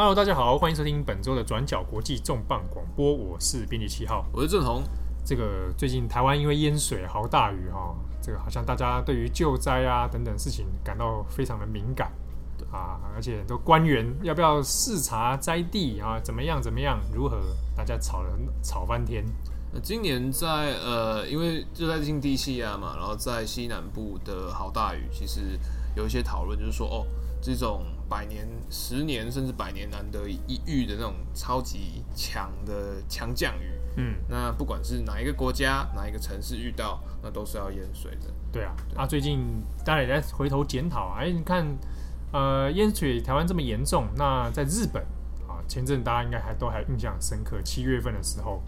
Hello，大家好，欢迎收听本周的转角国际重磅广播，我是编辑七号，我是郑红。这个最近台湾因为淹水、豪大雨哈，这个好像大家对于救灾啊等等事情感到非常的敏感啊，而且很多官员要不要视察灾地啊，怎么样怎么样，如何，大家吵了吵翻天。那今年在呃，因为就在近地气压嘛，然后在西南部的豪大雨，其实有一些讨论，就是说哦，这种百年、十年甚至百年难得一遇的那种超级强的强降雨，嗯，那不管是哪一个国家、哪一个城市遇到，那都是要淹水的。对啊，对啊，最近大家也在回头检讨啊，哎，你看，呃，淹水台湾这么严重，那在日本啊，前阵大家应该还都还印象深刻，七月份的时候。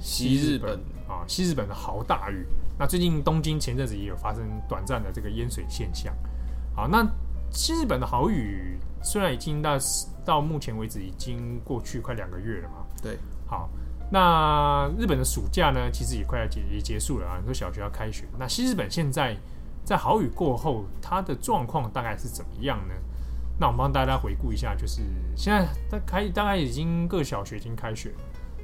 西日本啊，西日本的豪大雨。那最近东京前阵子也有发生短暂的这个淹水现象。好，那西日本的豪雨虽然已经到到目前为止已经过去快两个月了嘛。对。好，那日本的暑假呢，其实也快要结也结束了啊。你说小学要开学。那西日本现在在豪雨过后，它的状况大概是怎么样呢？那我们帮大家回顾一下，就是现在大开大概已经各小学已经开学了。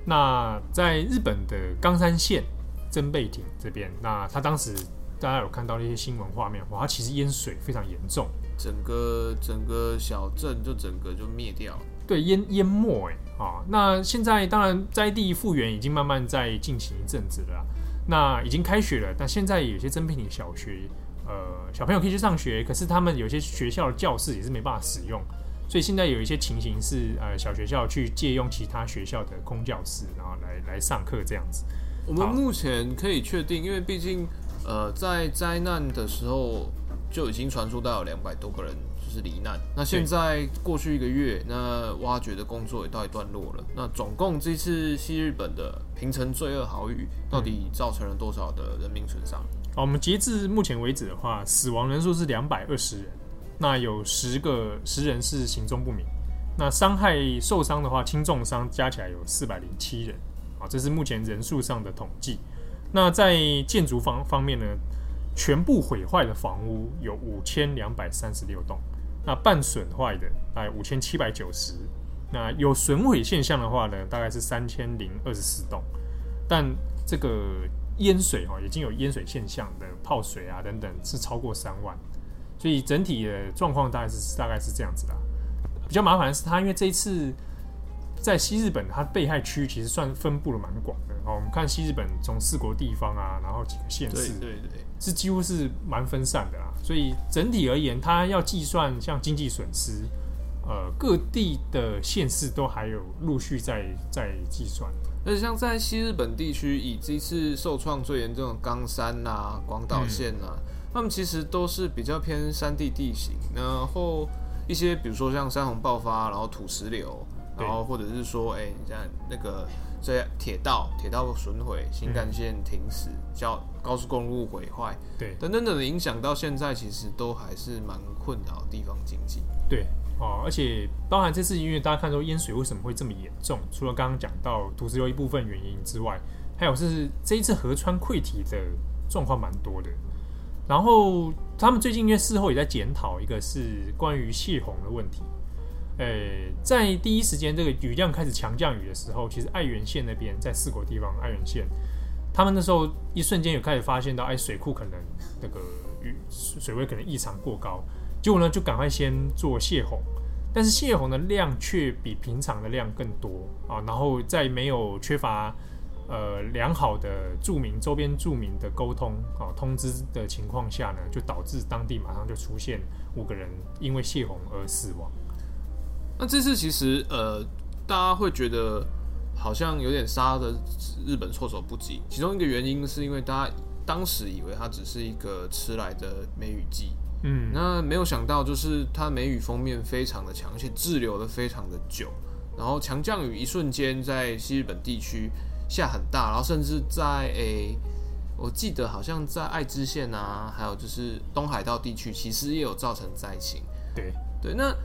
那在日本的冈山县真备町这边，那他当时大家有看到那些新闻画面，哇，它其实淹水非常严重，整个整个小镇就整个就灭掉了，对，淹淹没哎啊。那现在当然灾地复原已经慢慢在进行一阵子了，那已经开学了，但现在有些真备町小学，呃，小朋友可以去上学，可是他们有些学校的教室也是没办法使用。所以现在有一些情形是，呃，小学校去借用其他学校的空教室，然后来来上课这样子。我们目前可以确定，因为毕竟，呃，在灾难的时候就已经传出到有两百多个人就是罹难。那现在过去一个月，那挖掘的工作也到一段落了。那总共这次西日本的平成罪恶豪雨，到底造成了多少的人民损伤？好，我们截至目前为止的话，死亡人数是两百二十人。那有十个十人是行踪不明，那伤害受伤的话，轻重伤加起来有四百零七人，啊，这是目前人数上的统计。那在建筑方方面呢，全部毁坏的房屋有五千两百三十六栋，那半损坏的大概五千七百九十，那有损毁现象的话呢，大概是三千零二十四栋，但这个淹水哈，已经有淹水现象的泡水啊等等，是超过三万。所以整体的状况大概是大概是这样子的。比较麻烦的是，它因为这一次在西日本，它被害区其实算分布的蛮广的。哦，我们看西日本从四国地方啊，然后几个县市，对对对，是几乎是蛮分散的啦。所以整体而言，它要计算像经济损失，呃，各地的县市都还有陆续在在计算。而且像在西日本地区，以这次受创最严重的冈山啊、广岛县啊。嗯他们其实都是比较偏山地地形，然后一些比如说像山洪爆发，然后土石流，然后或者是说，哎，你像那个这铁道铁道损毁、新干线停驶、交高速公路毁坏，对，等等等的影响，到现在其实都还是蛮困扰地方经济。对哦，而且包含这次因为大家看说淹水为什么会这么严重，除了刚刚讲到土石流一部分原因之外，还有是这一次河川溃堤的状况蛮多的。然后他们最近因为事后也在检讨，一个是关于泄洪的问题。诶，在第一时间这个雨量开始强降雨的时候，其实爱媛县那边在四国地方，爱媛县他们那时候一瞬间有开始发现到，哎，水库可能那个雨水位可能异常过高，结果呢就赶快先做泄洪，但是泄洪的量却比平常的量更多啊，然后在没有缺乏。呃，良好的住民周边住民的沟通啊，通知的情况下呢，就导致当地马上就出现五个人因为泄洪而死亡。那这次其实呃，大家会觉得好像有点杀的日本措手不及。其中一个原因是因为大家当时以为它只是一个迟来的梅雨季，嗯，那没有想到就是它梅雨封面非常的强，而且滞留的非常的久，然后强降雨一瞬间在西日本地区。下很大，然后甚至在诶、欸，我记得好像在爱知县啊，还有就是东海道地区，其实也有造成灾情。对对，那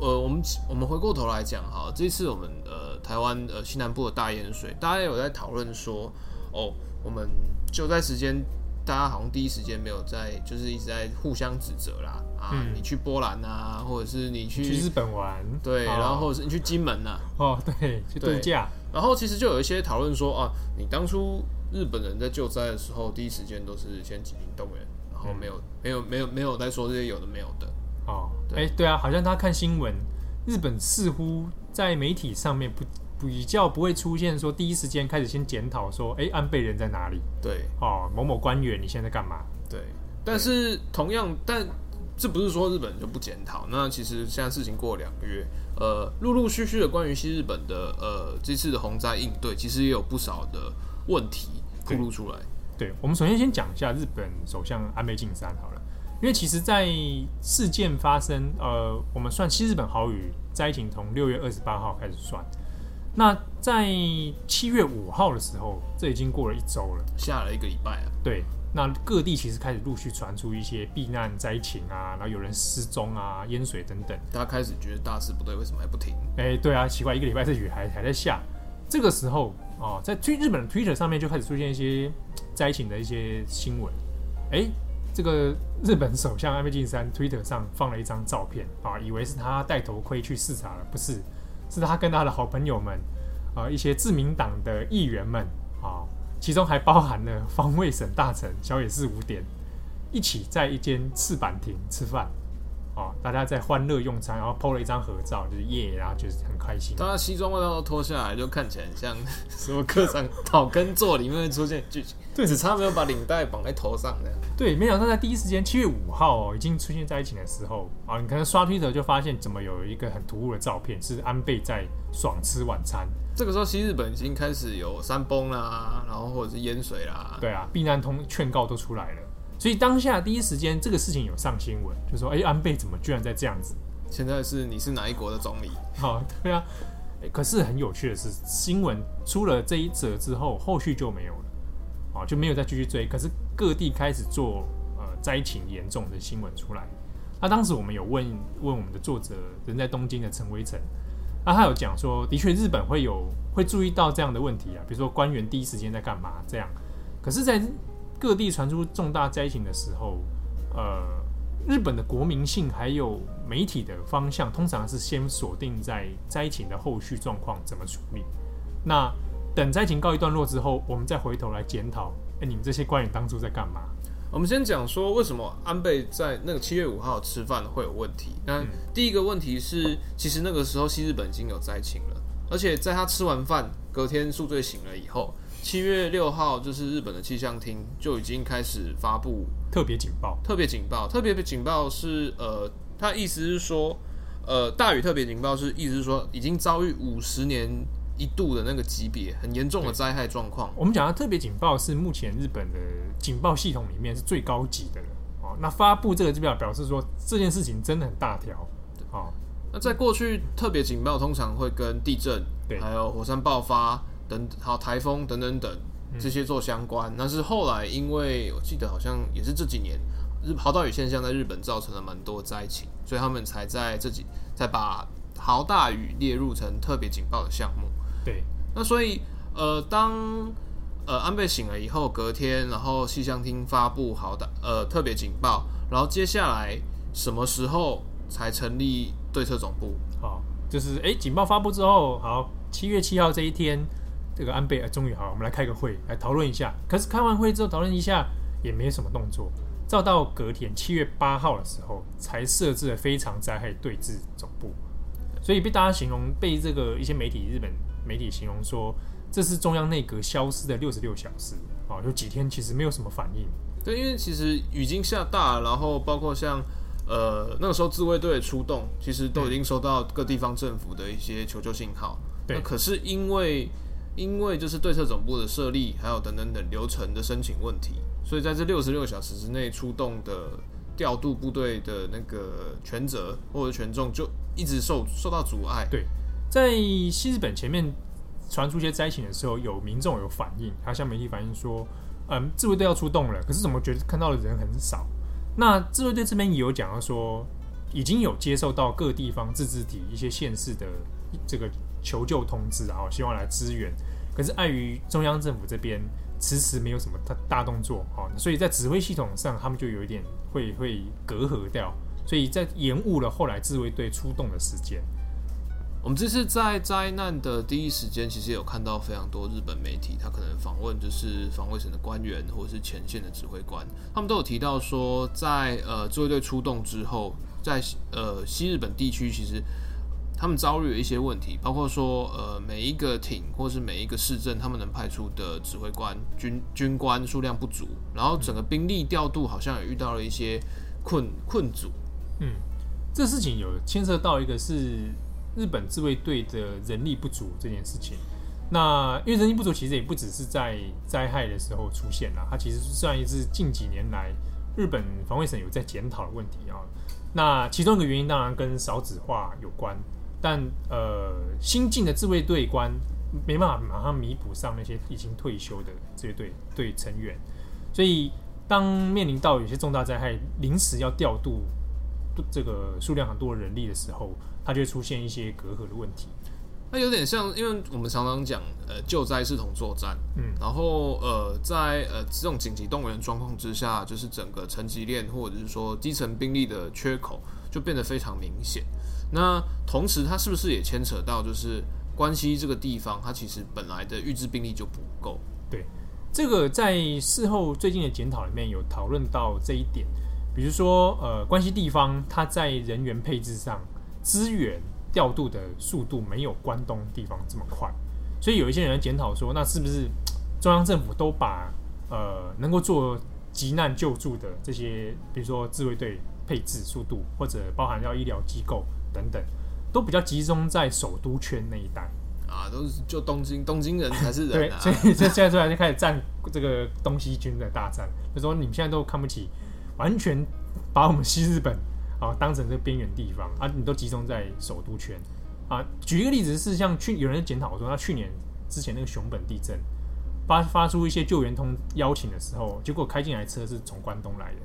呃，我们我们回过头来讲哈，这次我们呃台湾呃西南部的大淹水，大家有在讨论说，哦，我们救灾时间大家好像第一时间没有在，就是一直在互相指责啦。啊，嗯、你去波兰啊，或者是你去去日本玩，对，哦、然后或者是你去金门呐、啊，哦，对，去度假。然后其实就有一些讨论说啊，你当初日本人在救灾的时候，第一时间都是先紧急动员，然后没有、嗯、没有没有没有在说这些有的没有的。哦，哎对，对啊，好像他看新闻，日本似乎在媒体上面不比较不会出现说第一时间开始先检讨说，哎，安倍人在哪里？对，哦，某某官员你现在干嘛？对，但是同样但。这不是说日本就不检讨，那其实现在事情过了两个月，呃，陆陆续续的关于西日本的呃这次的洪灾应对，其实也有不少的问题暴露出来。对，我们首先先讲一下日本首相安倍晋三好了，因为其实，在事件发生，呃，我们算西日本豪雨灾情从六月二十八号开始算，那在七月五号的时候，这已经过了一周了，下了一个礼拜啊。对。那各地其实开始陆续传出一些避难灾情啊，然后有人失踪啊、淹水等等。大家开始觉得大事不对，为什么还不停？哎、欸，对啊，奇怪，一个礼拜这雨还还在下。这个时候啊，在推日本的 Twitter 上面就开始出现一些灾情的一些新闻。哎、欸，这个日本首相安倍晋三 Twitter 上放了一张照片啊，以为是他戴头盔去视察了，不是，是他跟他的好朋友们啊，一些自民党的议员们啊。其中还包含了防卫省大臣小野寺五点，一起在一间赤坂亭吃饭，哦，大家在欢乐用餐，然后 po 了一张合照，就是耶，然后就是很开心。大家西装外套都脱下来，就看起来很像 什么课长讨耕作里面会出现剧情，对，只差没有把领带绑在头上的。对，没想到在第一时间七月五号哦，已经出现在一起的时候啊，你可能刷推特就发现怎么有一个很突兀的照片，是安倍在爽吃晚餐。这个时候，西日本已经开始有山崩啦，然后或者是淹水啦。对啊，避难通劝告都出来了，所以当下第一时间这个事情有上新闻，就说：“哎，安倍怎么居然在这样子？”现在是你是哪一国的总理？好，对啊。可是很有趣的是，新闻出了这一则之后，后续就没有了，啊，就没有再继续追。可是各地开始做呃灾情严重的新闻出来。那当时我们有问问我们的作者，人在东京的陈威成。那、啊、他有讲说，的确日本会有会注意到这样的问题啊，比如说官员第一时间在干嘛这样。可是，在各地传出重大灾情的时候，呃，日本的国民性还有媒体的方向，通常是先锁定在灾情的后续状况怎么处理。那等灾情告一段落之后，我们再回头来检讨，哎，你们这些官员当初在干嘛？我们先讲说为什么安倍在那个七月五号吃饭会有问题。那第一个问题是，其实那个时候西日本已经有灾情了，而且在他吃完饭隔天宿醉醒了以后，七月六号就是日本的气象厅就已经开始发布特别警报。特别警报，特别警报是呃，它意思是说，呃，大雨特别警报是意思是说已经遭遇五十年。一度的那个级别很严重的灾害状况。我们讲的特别警报是目前日本的警报系统里面是最高级的了。哦，那发布这个就表表示说这件事情真的很大条。哦，那在过去特别警报通常会跟地震、对，还有火山爆发等，还有台风等等等这些做相关。但是后来因为我记得好像也是这几年日豪大雨现象在日本造成了蛮多灾情，所以他们才在这几才把豪大雨列入成特别警报的项目。对，那所以，呃，当呃安倍醒了以后，隔天，然后气象厅发布好的呃特别警报，然后接下来什么时候才成立对策总部？好，就是哎，警报发布之后，好，七月七号这一天，这个安倍终于好，我们来开个会来讨论一下。可是开完会之后讨论一下也没什么动作，照到隔天七月八号的时候，才设置了非常灾害对峙总部，所以被大家形容被这个一些媒体日本。媒体形容说，这是中央内阁消失的六十六小时啊，有几天其实没有什么反应。对，因为其实雨已经下大，然后包括像呃那个时候自卫队出动，其实都已经收到各地方政府的一些求救信号。对，可是因为因为就是对策总部的设立，还有等等等流程的申请问题，所以在这六十六小时之内出动的调度部队的那个权责或者权重就一直受受到阻碍。对。在西日本前面传出一些灾情的时候，有民众有反应，他向媒体反映说，嗯，自卫队要出动了，可是怎么觉得看到的人很少？那自卫队这边也有讲到说，已经有接受到各地方自治体一些县市的这个求救通知，然后希望来支援，可是碍于中央政府这边迟迟没有什么大大动作，好，所以在指挥系统上，他们就有一点会会隔阂掉，所以在延误了后来自卫队出动的时间。我们这次在灾难的第一时间，其实有看到非常多日本媒体，他可能访问就是防卫省的官员或者是前线的指挥官，他们都有提到说，在呃自卫队出动之后，在呃西日本地区，其实他们遭遇了一些问题，包括说呃每一个艇或是每一个市镇，他们能派出的指挥官军军官数量不足，然后整个兵力调度好像也遇到了一些困困阻。嗯，这事情有牵涉到一个是。日本自卫队的人力不足这件事情，那因为人力不足其实也不只是在灾害的时候出现啦，它其实算是近几年来日本防卫省有在检讨的问题啊。那其中一个原因当然跟少子化有关，但呃新进的自卫队官没办法马上弥补上那些已经退休的自卫队队成员，所以当面临到有些重大灾害临时要调度这个数量很多的人力的时候。它就会出现一些隔阂的问题，那有点像，因为我们常常讲，呃，救灾是同作战，嗯，然后呃，在呃这种紧急动员状况之下，就是整个层级链或者是说基层兵力的缺口就变得非常明显。那同时，它是不是也牵扯到，就是关西这个地方，它其实本来的预置兵力就不够？对，这个在事后最近的检讨里面有讨论到这一点，比如说，呃，关西地方它在人员配置上。资源调度的速度没有关东地方这么快，所以有一些人检讨说，那是不是中央政府都把呃能够做急难救助的这些，比如说自卫队配置速度，或者包含要医疗机构等等，都比较集中在首都圈那一带啊？都是就东京，东京人才是人啊！对，所以 这现在突然就开始战这个东西军的大战，就说你们现在都看不起，完全把我们西日本。啊，当成这个边缘地方啊，你都集中在首都圈啊。举一个例子是，像去有人检讨说，他去年之前那个熊本地震发发出一些救援通邀请的时候，结果开进来车是从关东来的。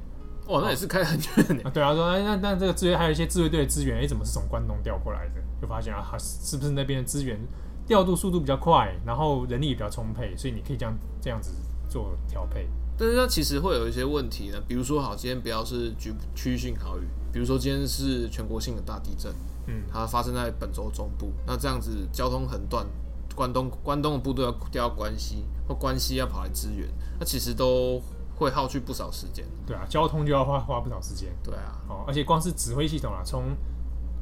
哇，那也是开很远的。啊，对啊，说那那这个资源还有一些自卫队的资源，哎、欸，怎么是从关东调过来的？就发现啊，是不是那边的资源调度速度比较快，然后人力也比较充沛，所以你可以这样这样子做调配。但是它其实会有一些问题呢，比如说，好，今天不要是局区域性豪雨，比如说今天是全国性的大地震，嗯，它发生在本州中部，那这样子交通很断，关东关东的部队要调关西，或关西要跑来支援，那其实都会耗去不少时间。对啊，交通就要花花不少时间。对啊，哦，而且光是指挥系统啊，从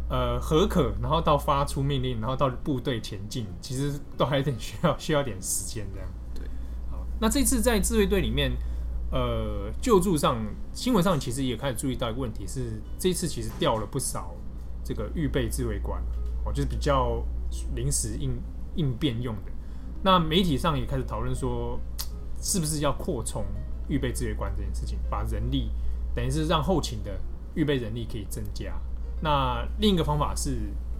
呃核可，然后到发出命令，然后到部队前进，其实都还有点需要需要点时间这样。对，好那这次在自卫队里面，呃，救助上新闻上其实也开始注意到一个问题是，这次其实调了不少这个预备自卫官，哦，就是比较临时应应变用的。那媒体上也开始讨论说，是不是要扩充预备自卫官这件事情，把人力等于是让后勤的预备人力可以增加。那另一个方法是，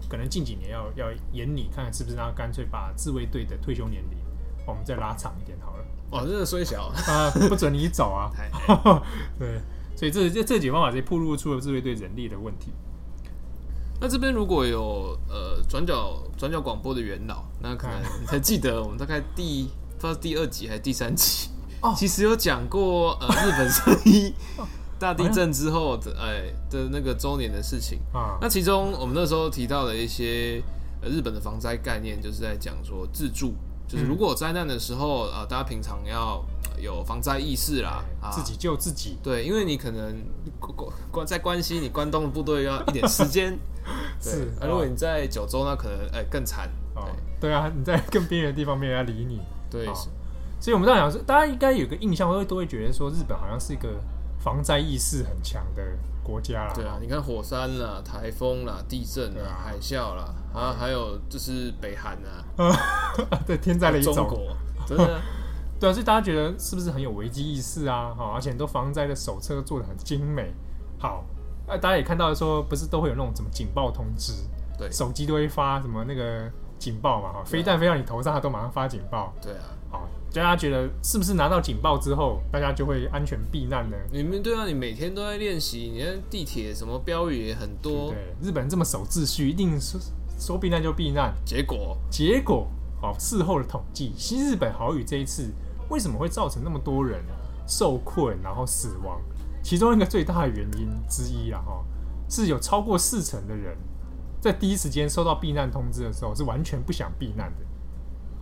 可能近几年要要严拟，看看是不是让他干脆把自卫队的退休年龄，我们再拉长一点好了。哦，这个缩小啊！不准你走啊！对，所以这这这几个方法直接暴露出了自卫队人力的问题。那这边如果有呃转角转角广播的元老，那可能 你才记得我们大概第不知道第二集还是第三集，哦、其实有讲过呃日本三一大地震之后的哎的那个周年的事情啊。那其中我们那时候提到的一些呃日本的防灾概念，就是在讲说自助。就是如果灾难的时候，呃，大家平常要有防灾意识啦，啊，自己救自己。对，因为你可能关关在关西，你关东的部队要一点时间。是，而如果你在九州，那可能哎、欸、更惨。哦，对啊，你在更边缘的地方，没人要理你。对，所以我们这样讲说，大家应该有个印象，都会都会觉得说，日本好像是一个防灾意识很强的国家啦。对啊，你看火山啦、台风啦、地震啦、海啸啦。啊，还有就是北韩啊，对，天灾的一种，中国，真的，对啊，所以大家觉得是不是很有危机意识啊？好，而且很多防灾的手册做的很精美。好，大家也看到说，不是都会有那种什么警报通知，对，手机都会发什么那个警报嘛？哈，飞弹飞到你头上，它都马上发警报。对啊，好，大家觉得是不是拿到警报之后，大家就会安全避难呢？你们对啊，你每天都在练习，你看地铁什么标语也很多。对，日本人这么守秩序，一定说。说避难就避难，结果结果好，事后的统计，新日本豪雨这一次为什么会造成那么多人受困然后死亡？其中一个最大的原因之一啊，哈，是有超过四成的人在第一时间收到避难通知的时候是完全不想避难的。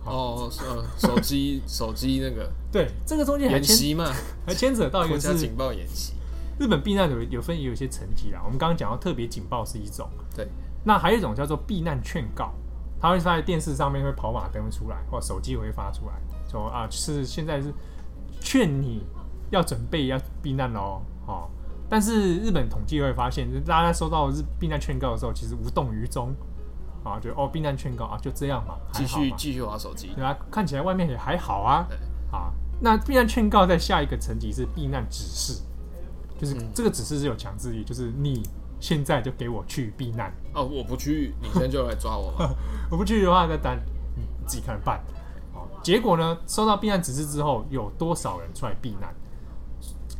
哦，呃，手机手机那个，对，这个中间还演习嘛，还牵扯到一个是警报演习。日本避难有有分有一些层级啦，我们刚刚讲到特别警报是一种，对，那还有一种叫做避难劝告，它会发在电视上面会跑马灯出来，或手机会发出来，说啊，是现在是劝你要准备要避难喽，哦，但是日本统计会发现，大家收到日避难劝告的时候，其实无动于衷。啊，就哦，避难劝告啊，就这样嘛，继续继续玩手机，对啊，看起来外面也还好啊。啊，那避难劝告在下一个层级是避难指示，就是这个指示是有强制力，就是你现在就给我去避难。哦，我不去，你现在就来抓我吗？我不去的话，那单你自己看着办。好，结果呢，收到避难指示之后，有多少人出来避难？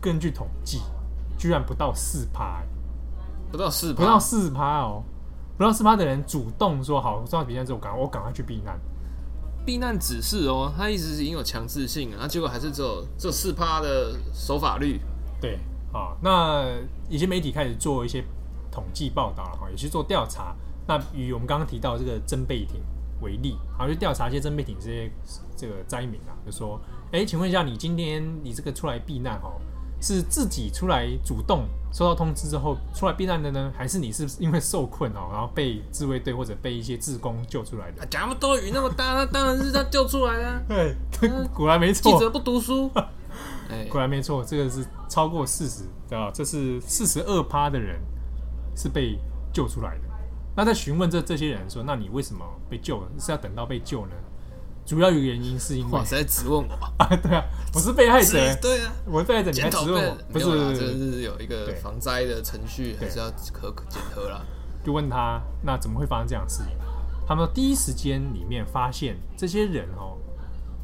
根据统计，居然不到四趴，不到四，不到四趴哦。不到四趴的人主动说好，我收到避难之后，赶我赶快去避难。避难指示哦，他一直是已经有强制性，那结果还是只有这四趴的守法率。对啊，那一些媒体开始做一些统计报道了哈，也去做调查。那以我们刚刚提到这个真贝艇为例，好，去调查一些真贝艇这些这个灾民啊，就说，哎、欸，请问一下，你今天你这个出来避难哈，是自己出来主动？收到通知之后出来避难的呢，还是你是因为受困哦，然后被自卫队或者被一些自工救出来的？讲那么多雨那么大，那当然是他救出来 的。对，果然没错。记者不读书，果然没错，这个是超过四十，对吧？这是四十二趴的人是被救出来的。那在询问这这些人说，那你为什么被救了？是要等到被救呢？主要有个原因是因为哇，在质问我 啊？对啊，我是被害者。对啊，我是被害者，你还质问我？不是，这是有一个防灾的程序，还是要可可检核啦。就问他，那怎么会发生这样的事情？他们第一时间里面发现这些人哦，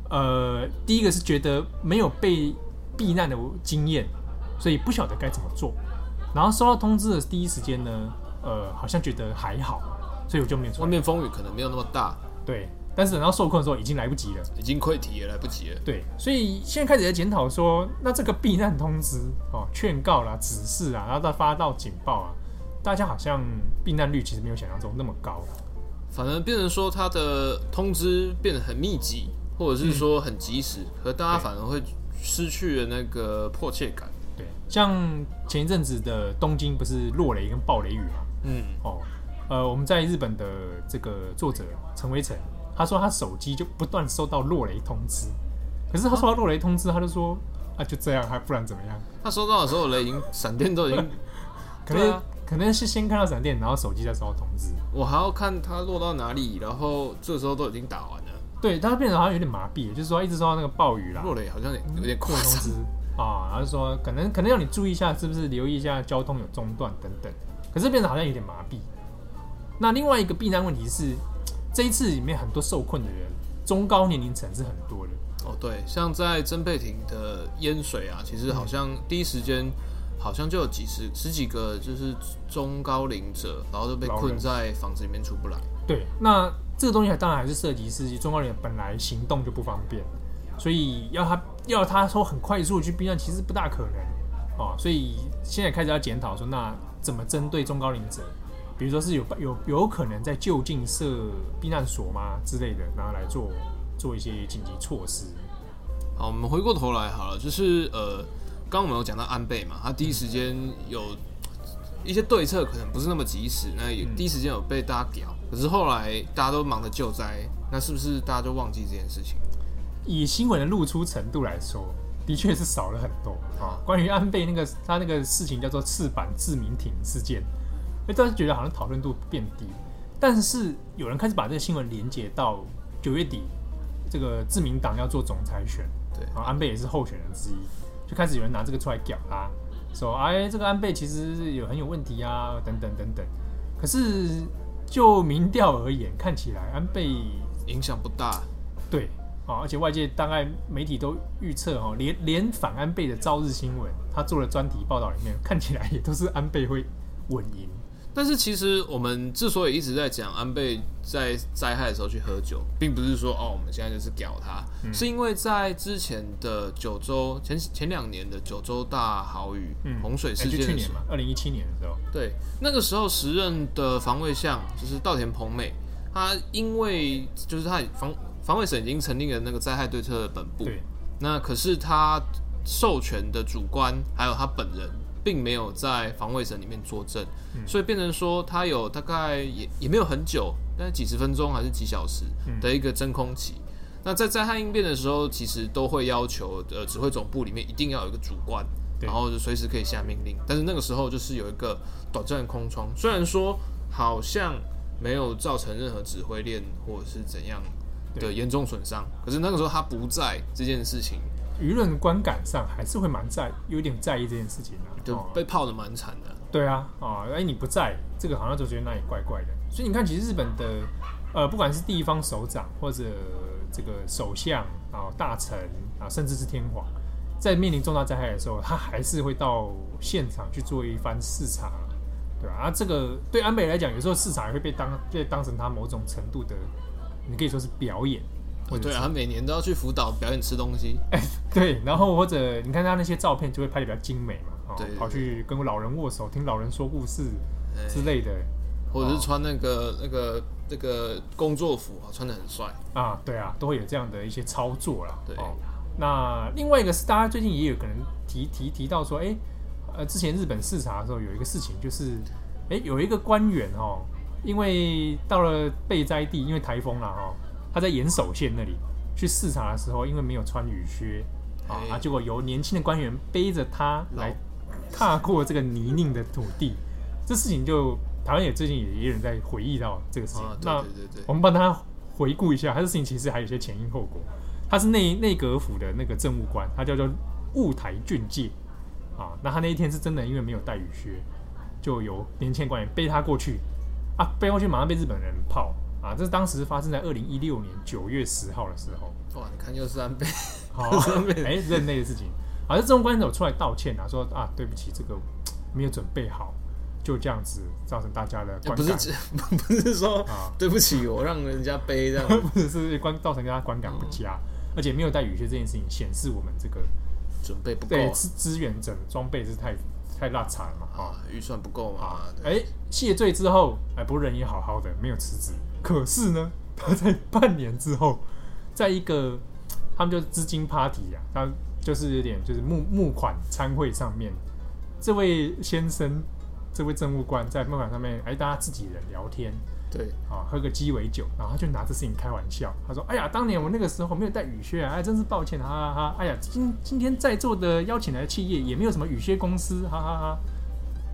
呃，第一个是觉得没有被避难的经验，所以不晓得该怎么做。然后收到通知的第一时间呢，呃，好像觉得还好，所以我就没有。外面风雨可能没有那么大，对。但是等到受困的时候，已经来不及了，已经溃堤也来不及了。对，所以现在开始在检讨说，那这个避难通知哦、劝告啦、指示啊，然后再发到警报啊，大家好像避难率其实没有想象中那么高。反而变成说，它的通知变得很密集，或者是说很及时，嗯、可大家反而会失去了那个迫切感。对，像前一阵子的东京不是落雷跟暴雷雨嘛？嗯，哦，呃，我们在日本的这个作者陈维成。他说他手机就不断收到落雷通知，可是他收到落雷通知，他就说啊，就这样，还不然怎么样？他收到的时候雷已经闪电都已经，可能、啊、可能是先看到闪电，然后手机再收到通知。我还要看它落到哪里，然后这时候都已经打完了。对，他变得好像有点麻痹，就是说一直收到那个暴雨啦，落雷好像有点快通知啊，然后说可能可能要你注意一下，是不是留意一下交通有中断等等。可是变得好像有点麻痹。那另外一个避难问题是。这一次里面很多受困的人，中高年龄层是很多的哦。对，像在珍贝町的淹水啊，其实好像第一时间好像就有几十十几个就是中高龄者，然后都被困在房子里面出不来。对，那这个东西当然还是涉及是中高龄本来行动就不方便，所以要他要他说很快速去避难，其实不大可能哦。所以现在开始要检讨说，那怎么针对中高龄者？比如说是有有有可能在就近设避难所吗之类的，然后来做做一些紧急措施。好，我们回过头来好了，就是呃，刚刚我们有讲到安倍嘛，他第一时间有一些对策，可能不是那么及时，那也第一时间有被大家屌，可是后来大家都忙着救灾，那是不是大家就忘记这件事情？以新闻的露出程度来说，的确是少了很多啊。关于安倍那个他那个事情叫做赤坂自民艇事件。哎，大家觉得好像讨论度变低，但是有人开始把这个新闻连接到九月底这个自民党要做总裁选，对，然后安倍也是候选人之一，就开始有人拿这个出来屌他，说哎，这个安倍其实有很有问题啊，等等等等。可是就民调而言，看起来安倍影响不大，对啊，而且外界大概媒体都预测哈，连连反安倍的朝日新闻，他做了专题报道里面看起来也都是安倍会稳赢。但是其实我们之所以一直在讲安倍在灾害的时候去喝酒，并不是说哦，我们现在就是屌他，嗯、是因为在之前的九州前前两年的九州大豪雨、嗯、洪水事件，去年嘛，二零一七年的时候，对，那个时候时任的防卫相就是稻田朋美，他因为就是他防防卫省已经成立了那个灾害对策的本部，那可是他授权的主官还有他本人。并没有在防卫省里面作证，嗯、所以变成说他有大概也也没有很久，但是几十分钟还是几小时的一个真空期。嗯、那在灾害应变的时候，其实都会要求呃指挥总部里面一定要有一个主官，然后就随时可以下命令。但是那个时候就是有一个短暂的空窗，虽然说好像没有造成任何指挥链或者是怎样的严重损伤，可是那个时候他不在这件事情。舆论观感上还是会蛮在，有点在意这件事情的、啊，就被泡的蛮惨的。对啊，啊，哎，你不在，这个好像就觉得那里怪怪的。所以你看，其实日本的，呃，不管是地方首长或者这个首相啊、大臣啊，甚至是天皇，在面临重大灾害的时候，他还是会到现场去做一番视察，对吧？啊，这个对安倍来讲，有时候视察也会被当被当成他某种程度的，你可以说是表演。对啊，他每年都要去福岛表演吃东西。哎，对，然后或者你看他那些照片，就会拍的比较精美嘛。哦、对，跑去跟老人握手，听老人说故事之类的，或者是穿那个、哦、那个那个工作服啊，穿的很帅啊。对啊，都会有这样的一些操作啦。对、哦，那另外一个是大家最近也有可能提提提到说，哎，呃，之前日本视察的时候有一个事情，就是哎，有一个官员哦，因为到了被灾地，因为台风了哈。哦他在岩手县那里去视察的时候，因为没有穿雨靴啊，啊，结果由年轻的官员背着他来踏过这个泥泞的土地，这事情就台湾也最近也有人在回忆到这个事情。那我们帮他回顾一下，他这事情其实还有一些前因后果。他是内内阁府的那个政务官，他叫做雾台俊介啊。那他那一天是真的因为没有带雨靴，就由年轻官员背他过去啊，背过去马上被日本人砲。啊，这是当时发生在二零一六年九月十号的时候。哇，你看又是安倍，好，哎，任内的事情。好像这种官员出来道歉啊，说啊，对不起，这个没有准备好，就这样子造成大家的观感。不是，不是说啊，对不起，我让人家背这样，不是是观造成大家观感不佳，嗯、而且没有带雨靴这件事情，显示我们这个准备不够，对资资源整装备是太太落差了嘛，啊，预算不够嘛。哎，谢罪之后，哎，不人也好好的，没有辞职。可是呢，他在半年之后，在一个他们就是资金 party 啊，他就是有点就是募募款参会上面，这位先生，这位政务官在募款上面，哎，大家自己人聊天，对，啊，喝个鸡尾酒，然后他就拿这事情开玩笑，他说：“哎呀，当年我那个时候没有带雨靴啊，哎，真是抱歉，哈哈哈！哎呀，今今天在座的邀请来的企业也没有什么雨靴公司，哈哈哈！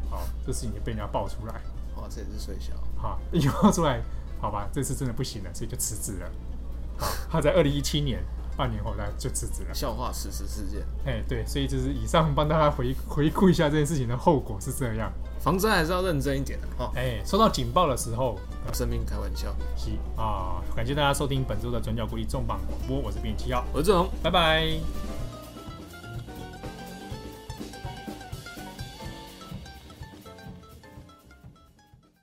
好，这事情就被人家爆出来，哇，这也是水小，好，一爆出来。”好吧，这次真的不行了，所以就辞职了。好，他在二零一七年半年后，他就辞职了。笑话事实事件。哎，对，所以就是以上帮大家回回顾一下这件事情的后果是这样。防灾还是要认真一点的哈。哎，收到警报的时候，生命开玩笑。是啊，感谢大家收听本周的转角国际重磅广播，我是编辑七号，我是郑龙，拜拜。